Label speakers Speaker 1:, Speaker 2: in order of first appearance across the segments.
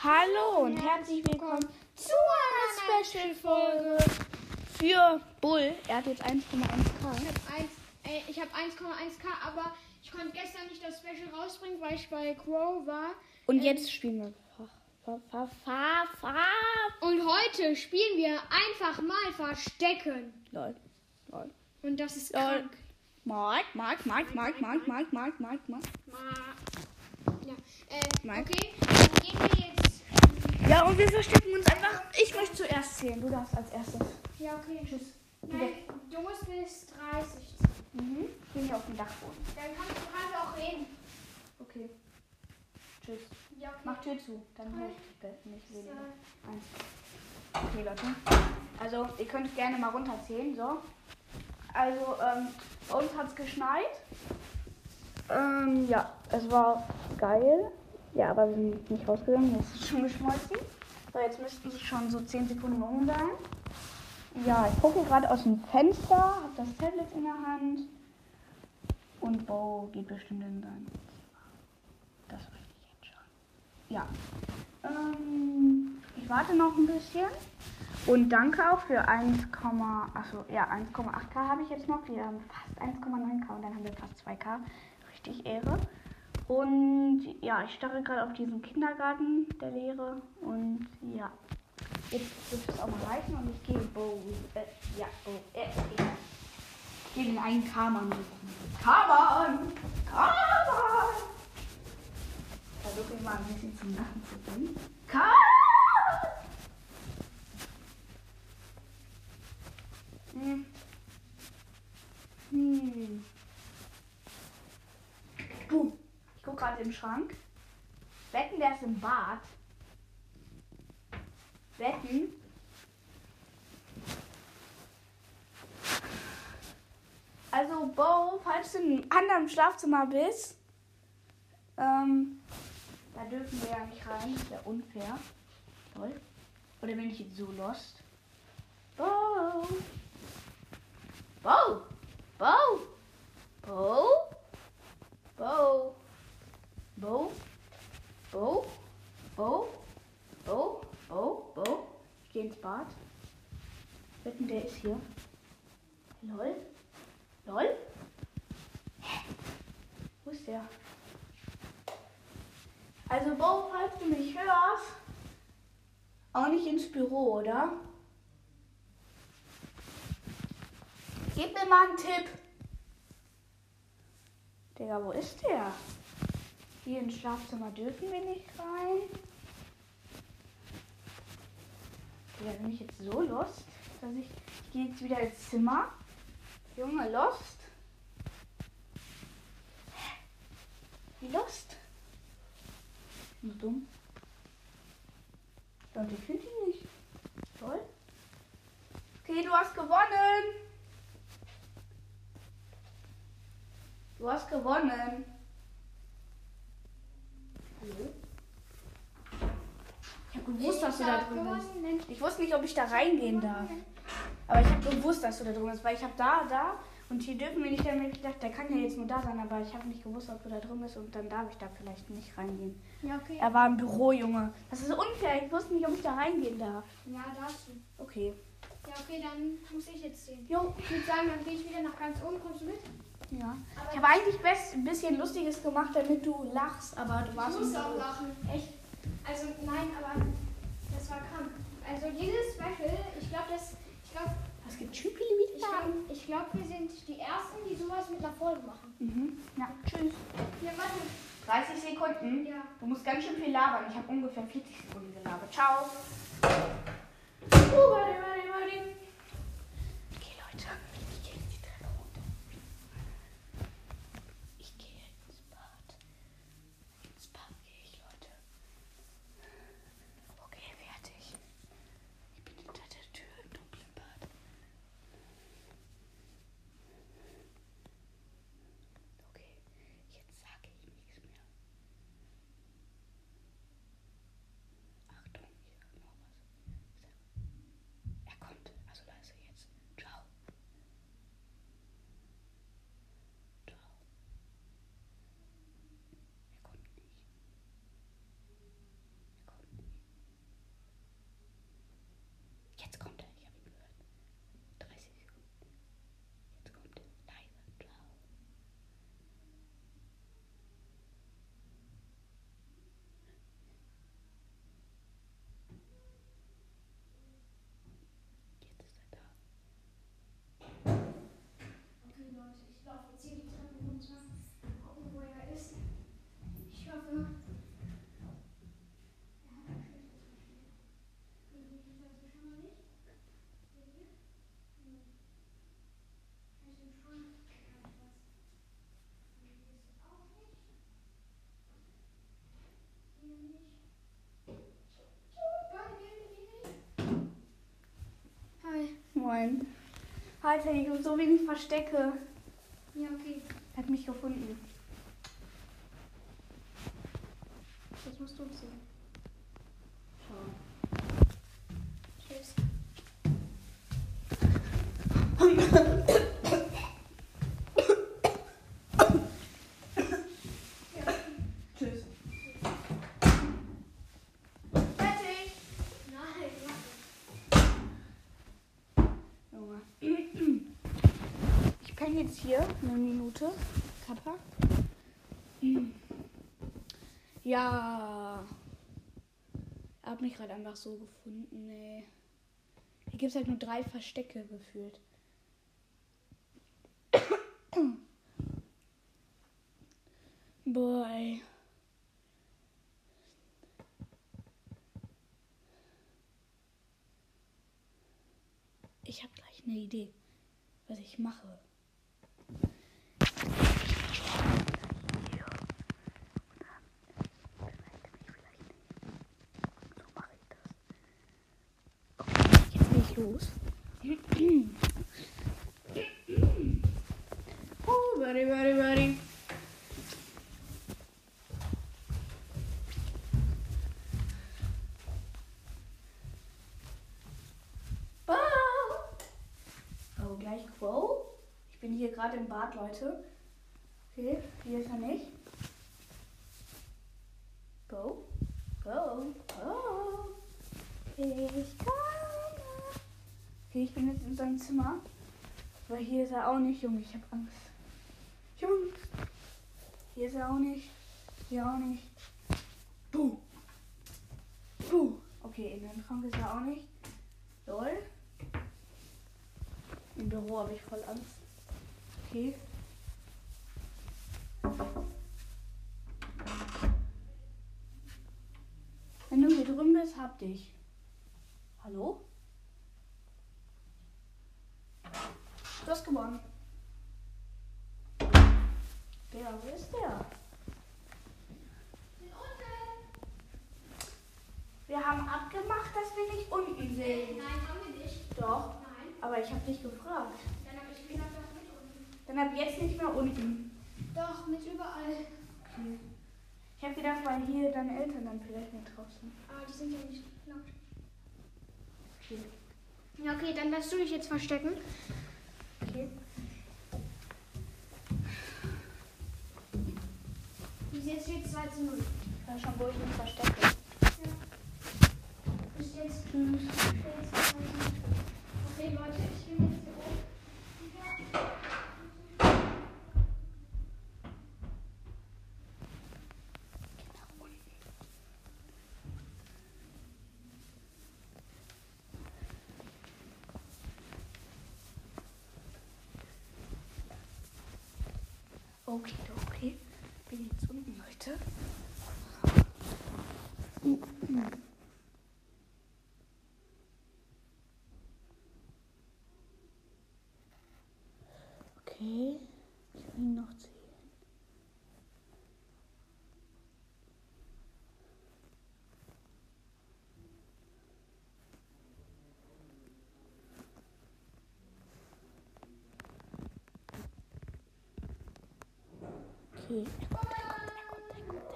Speaker 1: Hallo und herzlich willkommen zu einer Special-Folge für Bull. Er hat jetzt 1,1k.
Speaker 2: Ich habe äh, ich hab 1,1k, aber ich konnte gestern nicht das Special rausbringen, weil ich bei Crow war.
Speaker 1: Und jetzt spielen wir.
Speaker 2: Und heute spielen wir einfach mal Verstecken.
Speaker 1: Lol. Lol.
Speaker 2: Und das ist
Speaker 1: Lol. Mark, Mark, Mark, Mark, Mark, Mark, Mark, Mark, Mark.
Speaker 2: Ja, äh, okay, dann gehen wir jetzt.
Speaker 1: Ja, und wir verstecken uns einfach. Ich möchte zuerst zählen. Du darfst als erstes.
Speaker 2: ja, okay.
Speaker 1: Tschüss.
Speaker 2: Nein, du musst bis 30.
Speaker 1: Mhm. Ich bin hier auf dem Dachboden.
Speaker 2: Dann kannst du gerade auch reden.
Speaker 1: Okay. Tschüss.
Speaker 2: Ja, okay.
Speaker 1: Mach Tür zu. Dann höre ich nicht weniger. Eins. Okay, Leute. Also, ihr könnt gerne mal runterzählen, so. Also, ähm, bei uns hat es geschneit. Ähm, ja, es war geil. Ja, aber wir sind nicht rausgegangen, jetzt ist schon geschmolzen. So, jetzt müssten es schon so 10 Sekunden rum sein. Ja, ich gucke gerade aus dem Fenster, habe das Tablet in der Hand. Und Bo geht bestimmt in sein Zimmer. Das weiß ich jetzt schon. Ja. Ähm, ich warte noch ein bisschen. Und danke auch für 1, achso, ja, 1,8k habe ich jetzt noch. Wir haben fast 1,9k und dann haben wir fast 2k. Richtig Ehre. Und ja, ich starre gerade auf diesen Kindergarten der Lehre. Und ja, jetzt wird es auch mal reichen und ich gehe Bo, äh, ja, Bo, äh. Ich gehe den einen Kaman suchen. Kaman! Kaman! Versuche ihn mal ein bisschen zum Lachen zu bringen. Kaman! Hm. Hm. Puh. Ich gucke gerade im Schrank. Wetten, der ist im Bad. Wetten. Also, Bo, falls du in einem anderen Schlafzimmer bist, ähm, da dürfen wir ja nicht rein. Das ja unfair. Toll. Oder bin ich jetzt so lost? Bo! Bo! Bo! Bo! Bo! Bo! Bo! Bo! Bo! Bo! Bo! Ich gehe ins Bad. Wetten, der ist hier. Lol. Lol. Hä? Wo ist der? Also, Bo, falls du mich hörst, auch nicht ins Büro, oder? Gib mir mal einen Tipp. Digga, wo ist der? Hier ins Schlafzimmer dürfen wir nicht rein. Digga, bin ich jetzt so lost, dass ich, ich gehe jetzt wieder ins Zimmer. Junge, lost. Wie lost? Nur dumm. Leute, ich finde ihn nicht. Toll. Okay, du hast gewonnen. Du hast gewonnen. Ich habe gewusst, dass du da drin bist. Ich wusste nicht, ob ich da reingehen darf. Aber ich habe gewusst, dass du da drin bist, weil ich habe da, da und hier dürfen wir nicht. Hab ich gedacht, der kann ja jetzt nur da sein, aber ich habe nicht gewusst, ob du da drin bist und dann darf ich da vielleicht nicht reingehen.
Speaker 2: Ja, okay.
Speaker 1: Er war im Büro, Junge. Das ist unfair. Ich wusste nicht, ob ich da reingehen darf.
Speaker 2: Ja, darfst du.
Speaker 1: Okay.
Speaker 2: Ja, okay, dann muss ich jetzt sehen.
Speaker 1: Jo,
Speaker 2: Ich würde sagen, dann gehe ich wieder nach ganz oben. Kommst du mit?
Speaker 1: Ja. Ich habe eigentlich best, ein bisschen Lustiges gemacht, damit du lachst, aber du
Speaker 2: Ich
Speaker 1: warst
Speaker 2: muss
Speaker 1: im
Speaker 2: auch lachen. Echt? Also, nein, aber das war krank. Also, dieses Special, ich glaube, das. Ich glaube,
Speaker 1: Was gibt Schüppeli
Speaker 2: ich glaub, ich glaub, wir sind die Ersten, die sowas mit einer Folge machen.
Speaker 1: Mhm. Ja, tschüss.
Speaker 2: Ja, warte.
Speaker 1: 30 Sekunden.
Speaker 2: Ja.
Speaker 1: Du musst ganz schön viel labern. Ich habe ungefähr 40 Sekunden gelabert. Ciao. Okay, Leute. Ich gehe jetzt die kommt. Also leise jetzt. Ciao. Ciao. Er kommt nicht. Er kommt nicht. Jetzt kommt er. Alter, ich habe so wenig Verstecke.
Speaker 2: Ja, okay.
Speaker 1: Er hat mich gefunden.
Speaker 2: Jetzt musst du ziehen.
Speaker 1: Schau.
Speaker 2: Tschüss.
Speaker 1: Tschüss.
Speaker 2: Fertig. Nein, warte.
Speaker 1: Junge. Jetzt hier eine Minute. Kappa. Ja. Er hat mich gerade einfach so gefunden, ey. Hier gibt es halt nur drei Verstecke gefühlt. Boy. Ich habe gleich eine Idee, was ich mache. Los. Oh, buddy, buddy, buddy. Wow. Oh, gleich Quo. Ich bin hier gerade im Bad, Leute. Okay, hier ist er nicht. Okay, ich bin jetzt in seinem Zimmer. Aber hier ist er auch nicht, Junge. Ich habe Angst. Jungs. Hier ist er auch nicht. Hier auch nicht. Buh. Buh. Okay, in dem Schrank ist er auch nicht. Lol. Im Büro habe ich voll Angst. Okay. Wenn du hier drüben bist, hab dich. Hallo? Du hast gewonnen. Der, wo ist der? Wir haben abgemacht, dass wir nicht unten sehen.
Speaker 2: Nein, haben wir nicht.
Speaker 1: Doch,
Speaker 2: Nein.
Speaker 1: aber ich habe dich gefragt.
Speaker 2: Dann habe ich gesagt, doch mit unten.
Speaker 1: Dann ab jetzt nicht mehr unten.
Speaker 2: Doch, mit überall.
Speaker 1: Okay. Ich habe gedacht, weil hier deine Eltern dann vielleicht mit draußen.
Speaker 2: Aber die sind ja nicht laut.
Speaker 1: Okay.
Speaker 2: Ja, okay, dann darfst du dich jetzt verstecken.
Speaker 1: Okay.
Speaker 2: Bis jetzt steht 2 zu 0.
Speaker 1: Ich weiß schon, wo ich mich verstecke.
Speaker 2: Ja. Jetzt 2 zu 0. Okay, Leute, ich bin jetzt
Speaker 1: Okay, okay. Bin jetzt unten, Leute. Okay, ich will ihn noch zählen. Okay, er kommt, er kommt, er kommt, er kommt,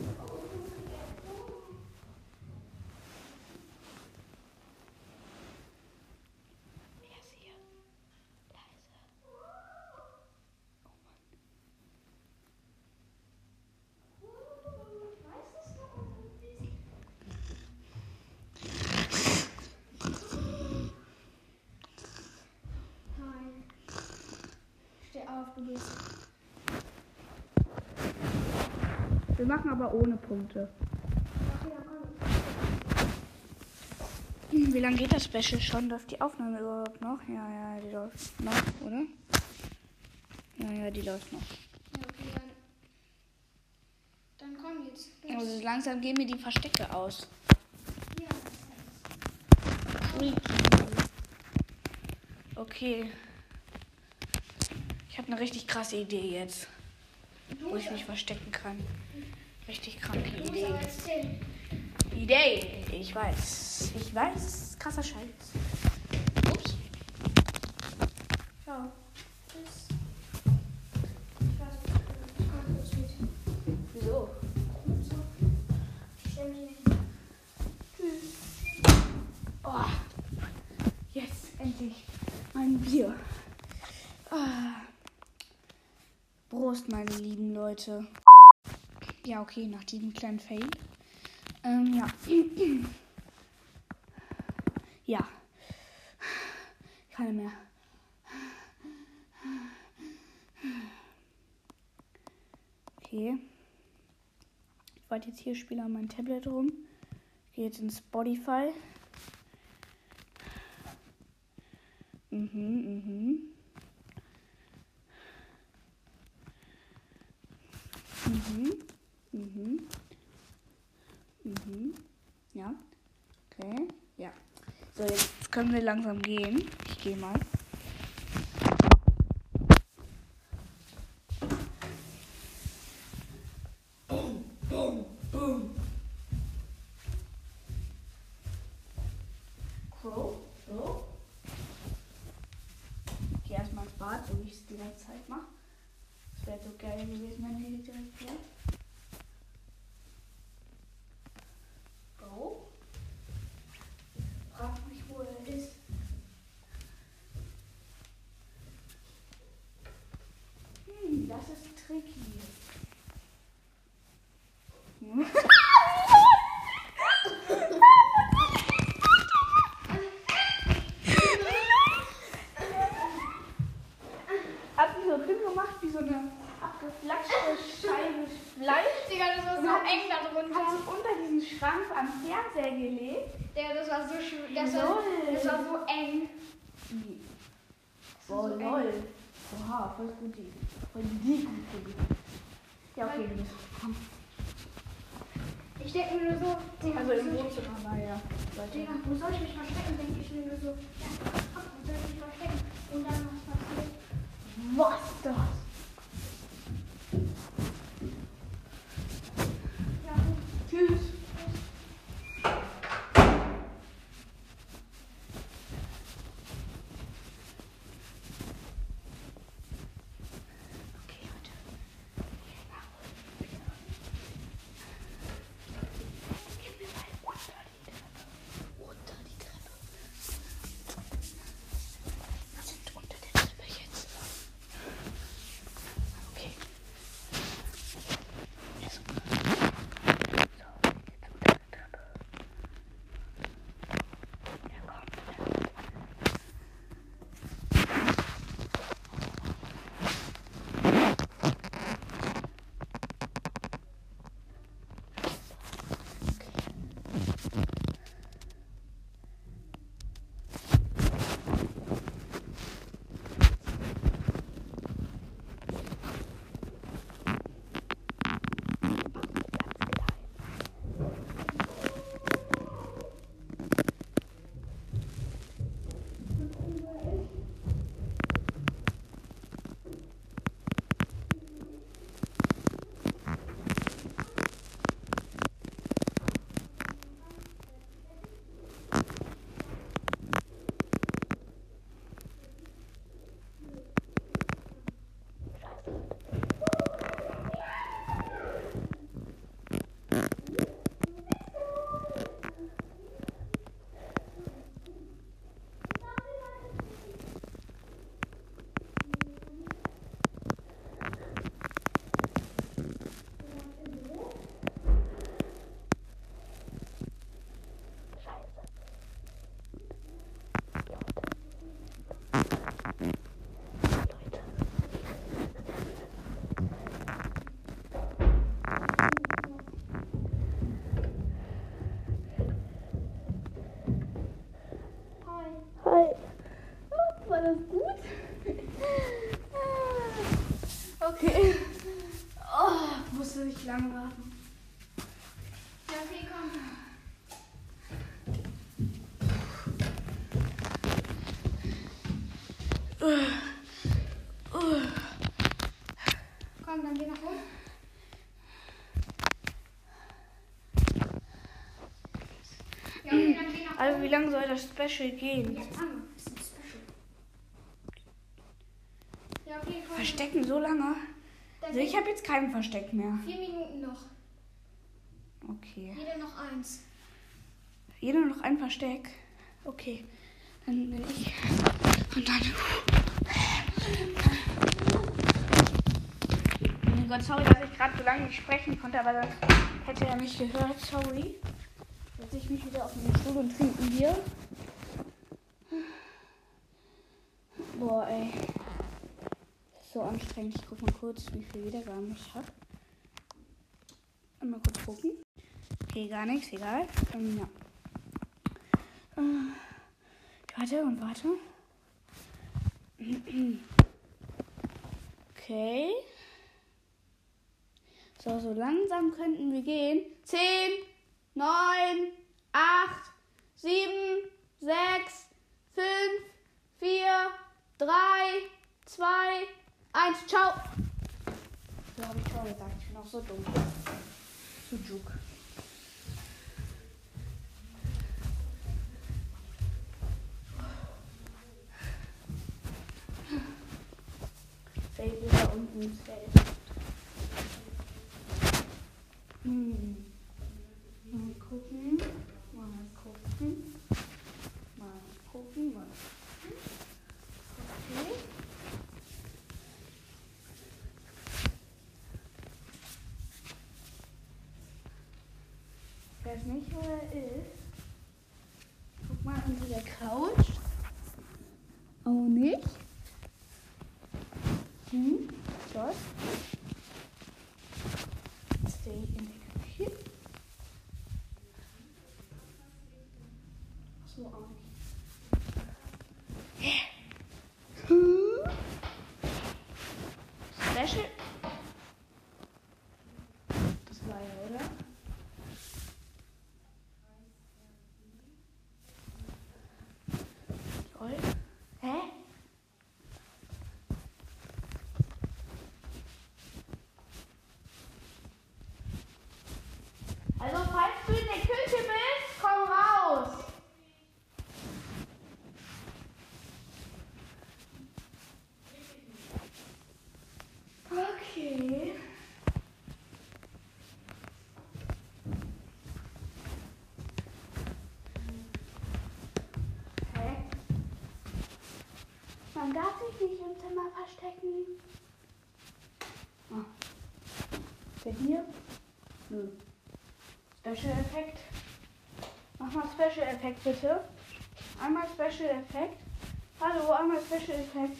Speaker 1: er kommt. Er ist hier. Leise. Oh Mann.
Speaker 2: Nein. Steh auf, du gehst.
Speaker 1: Wir machen aber ohne Punkte. Hm, Wie lange geht das Special schon? Läuft die Aufnahme überhaupt noch? Ja, ja, die läuft noch, oder? Ja, ja, die läuft noch.
Speaker 2: Ja, okay, dann. Dann komm jetzt. Los.
Speaker 1: Also langsam gehen mir die Verstecke aus.
Speaker 2: Ja,
Speaker 1: Okay. Ich habe eine richtig krasse Idee jetzt, wo ich mich verstecken kann. Richtig kranke Idee. Idee. Ich weiß. Ich weiß. Krasser Scheiß. Ups.
Speaker 2: Ciao. Tschüss. Ich weiß nicht, ich komme kurz mit.
Speaker 1: Wieso?
Speaker 2: So. Ich stelle mich hin.
Speaker 1: Tschüss. Oh. Jetzt endlich mein Bier. Ah. Prost, meine lieben Leute. Ja, okay, nach diesem kleinen Fail. Ähm, ja. ja. Keine mehr. Okay. Ich warte jetzt hier, spiele an mein Tablet rum. Gehe jetzt in Spotify. Mhm, mhm. Mhm. Mhm. Mhm. Ja. Okay. Ja. So, jetzt können wir langsam gehen. Ich gehe mal. Crow. So. Ich gehe erstmal ins Bad, so wie ich es die ganze Zeit mache. Das wäre so geil gewesen, wenn die direkt wäre. Go. Frag mich, wo er ist. Hm, das ist tricky. Hm. Hat die so drin gemacht wie so eine abgeflatschte Scheibe Fleisch.
Speaker 2: Digga, das war
Speaker 1: Und
Speaker 2: so
Speaker 1: hat-
Speaker 2: eng da
Speaker 1: Hat
Speaker 2: drunter.
Speaker 1: sich unter diesen Schrank am Fernseher gelegt.
Speaker 2: Digga, das war so schön. Das war,
Speaker 1: Lol.
Speaker 2: Eng.
Speaker 1: Oh,
Speaker 2: so
Speaker 1: lol. Oha, voll gut die. Voll die gute Idee. Ja, okay, du bist. Komm.
Speaker 2: Ich denke mir nur so, Digga,
Speaker 1: Also im Wohnzimmer war ja.
Speaker 2: Digga, wo soll ich mich verstecken? Denke ich mir nur so, ja, komm, wo soll ich mich verstecken? Und dann was passiert?
Speaker 1: Was das?
Speaker 2: Ja, gut.
Speaker 1: Tschüss. Komm,
Speaker 2: dann geh nach oben. Ja, okay, dann geh nach
Speaker 1: Also
Speaker 2: oben.
Speaker 1: wie lange soll das Special gehen?
Speaker 2: Jetzt an. Das ist ein Special.
Speaker 1: verstecken so lange. Also ich habe jetzt kein Versteck mehr.
Speaker 2: vier Minuten noch.
Speaker 1: Okay.
Speaker 2: Jeder noch eins.
Speaker 1: Jeder noch ein Versteck. Okay. Dann bin ich. Und dann. Mein Gott, sorry, dass ich gerade so lange nicht sprechen konnte, aber dann hätte er mich gehört. Sorry. Setze ich mich wieder auf den Stuhl und trinke ein Bier. Boah, ey. Das ist so anstrengend. Ich guck mal kurz, wie viel Wiedergaben ich habe. Mal kurz gucken. Okay, gar nichts, egal. Ähm, ja. Äh, warte und warte. Okay. So, so langsam könnten wir gehen. 10, 9, 8, 7, 6, 5, 4, 3, 2, 1. Ciao. So habe ich Ciao gesagt. Ich bin auch so dumm. Sujuk. Ist da unten ins Feld. Hm. Mal gucken. Mal gucken. Mal gucken. Mal gucken. Okay. Ich weiß nicht, wo er ist. Guck mal unter der Couch. Auch nicht. Hm, was? Stay in der Küche. Ach so, auch nicht. Hm. Special. Das war ja, oder? Toll. Hä? Also falls du in der Küche bist, komm raus. Okay. Hä? Man darf sich nicht im Zimmer verstecken. Ist der hier? Nö. Special Effekt. Mach mal Special Effekt bitte. Einmal Special Effekt. Hallo, einmal Special Effekt.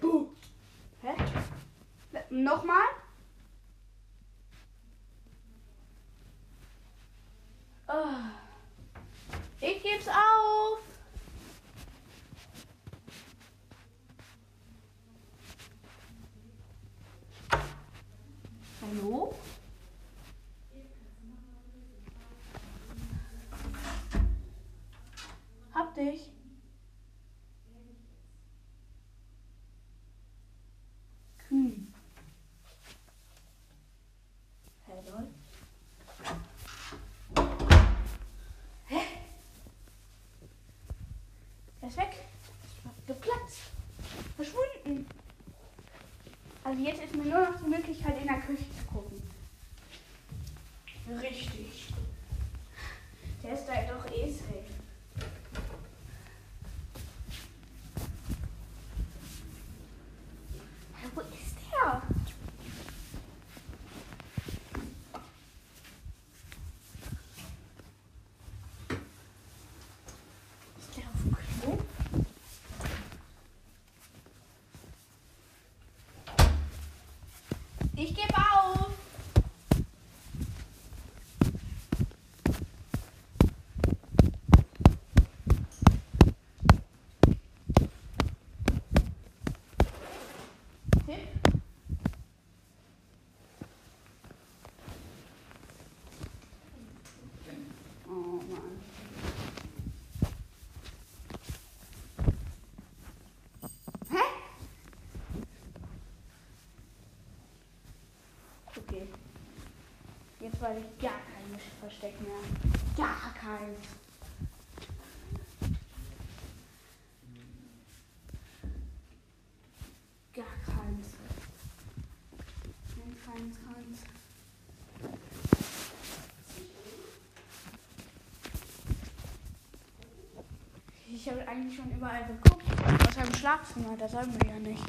Speaker 1: Buh. Hä? Nochmal? Ah. Ich geb's auf. Hallo? Hab dich. Kühn. Hä, lol. Hä? Er ist weg. Geplatzt. Verschwunden. Also jetzt ist mir nur noch die Möglichkeit, in der Küche zu gucken. Richtig. Der ist da doch eh safe. jetzt ich gar kein Versteck mehr. Gar keins. Gar keins. Nein, keins, keins. Ich habe eigentlich schon überall geguckt. Aus einem Schlafzimmer, das haben wir ja nicht.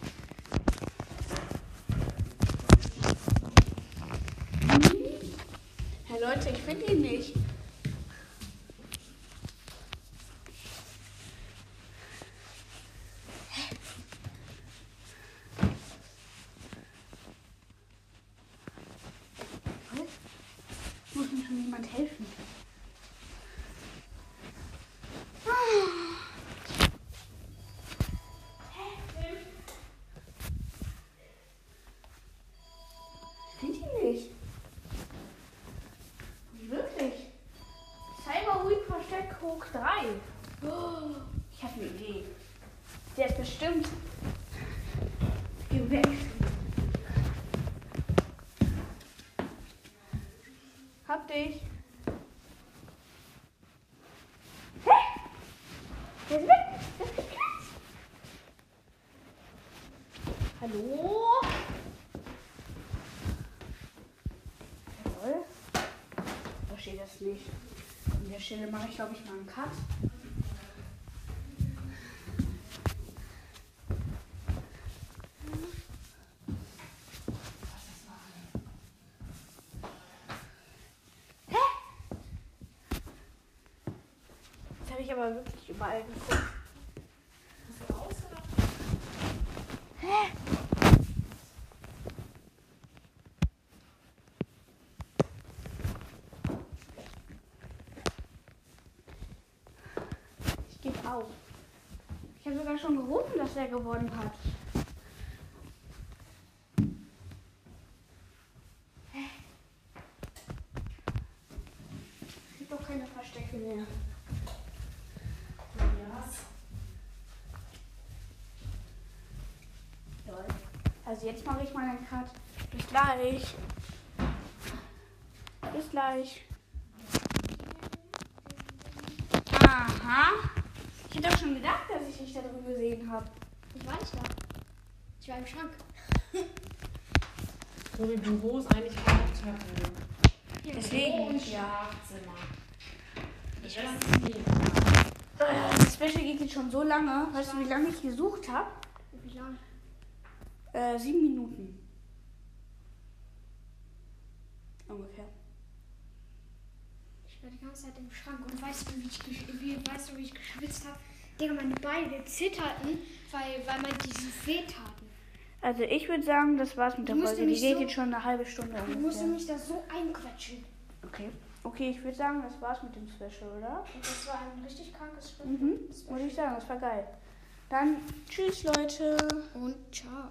Speaker 1: Leute, ich finde ihn nicht. Gewechselt. Hab dich. Hä? Der ist weg. Der ist geplatzt. Hallo? Jawohl. Verstehe das nicht. An der Stelle mache ich, glaube ich, mal einen Cut. Hä? Jetzt habe ich aber Ich gebe auf. Ich habe sogar schon gerufen, dass er gewonnen hat. Hä? Es gibt doch keine Verstecke mehr. Lol. Also jetzt mache ich mal einen Cut. Bis gleich. Bis gleich. Aha. Ich hätte doch schon gedacht, dass ich dich da drüben gesehen habe.
Speaker 2: Ich war nicht da. Ich war im Schrank.
Speaker 3: So wie Büro ist eigentlich kein Hauptquartier.
Speaker 1: Deswegen.
Speaker 3: Schlafzimmer.
Speaker 2: Ich
Speaker 3: ist hier.
Speaker 1: Äh, Das Special geht jetzt schon so lange. Weißt du, wie lange ich gesucht habe? Äh, sieben Minuten. Ungefähr.
Speaker 2: Ich war die ganze Zeit im Schrank und weißt du, wie ich, wie, weißt du, wie ich geschwitzt habe? Digga, meine Beine zitterten, weil, weil man diese weh taten.
Speaker 1: Also ich würde sagen, das war's mit der Folge. Die geht
Speaker 2: so-
Speaker 1: jetzt schon eine halbe Stunde
Speaker 2: Du musst
Speaker 1: ungefähr.
Speaker 2: mich da so einquetschen.
Speaker 1: Okay. Okay, ich würde sagen, das war's mit dem Special, oder?
Speaker 2: Und das war ein richtig krankes Spiel.
Speaker 1: Mhm. Muss ich sagen, das war geil. Dann tschüss, Leute.
Speaker 2: Und ciao.